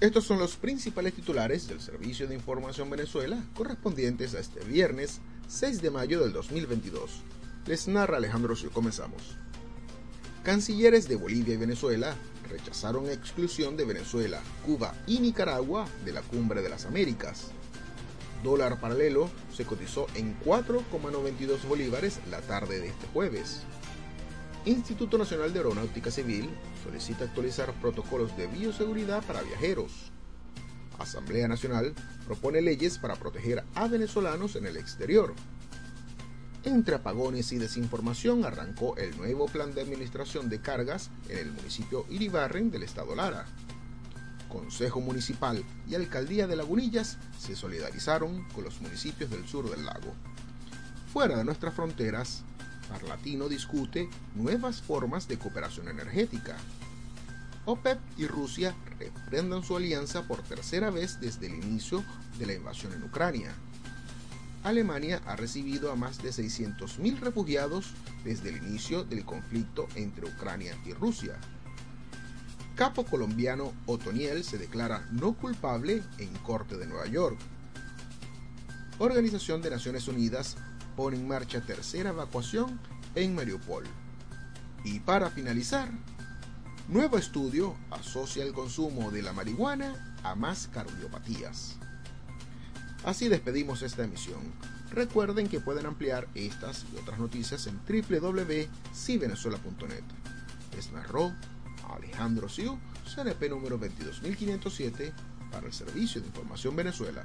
Estos son los principales titulares del Servicio de Información Venezuela correspondientes a este viernes 6 de mayo del 2022. Les narra Alejandro Sio. Comenzamos. Cancilleres de Bolivia y Venezuela rechazaron exclusión de Venezuela, Cuba y Nicaragua de la Cumbre de las Américas. Dólar paralelo se cotizó en 4,92 bolívares la tarde de este jueves. Instituto Nacional de Aeronáutica Civil solicita actualizar protocolos de bioseguridad para viajeros. Asamblea Nacional propone leyes para proteger a venezolanos en el exterior. Entre apagones y desinformación arrancó el nuevo plan de administración de cargas en el municipio Iribarren del estado Lara. Consejo Municipal y Alcaldía de Lagunillas se solidarizaron con los municipios del sur del lago. Fuera de nuestras fronteras, Parlatino discute nuevas formas de cooperación energética. OPEP y Rusia reprendan su alianza por tercera vez desde el inicio de la invasión en Ucrania. Alemania ha recibido a más de 600.000 refugiados desde el inicio del conflicto entre Ucrania y Rusia. Capo colombiano Otoniel se declara no culpable en Corte de Nueva York. Organización de Naciones Unidas pone en marcha tercera evacuación en Mariupol. Y para finalizar, nuevo estudio asocia el consumo de la marihuana a más cardiopatías. Así despedimos esta emisión. Recuerden que pueden ampliar estas y otras noticias en www.civenezuela.net. Les narró Alejandro Siu, CNP número 22507 para el Servicio de Información Venezuela.